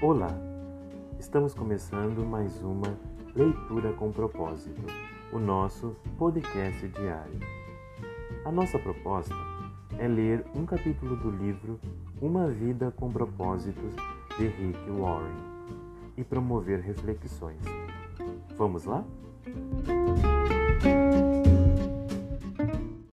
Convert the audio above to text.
Olá! Estamos começando mais uma Leitura com Propósito, o nosso podcast diário. A nossa proposta é ler um capítulo do livro Uma Vida com Propósitos de Rick Warren e promover reflexões. Vamos lá?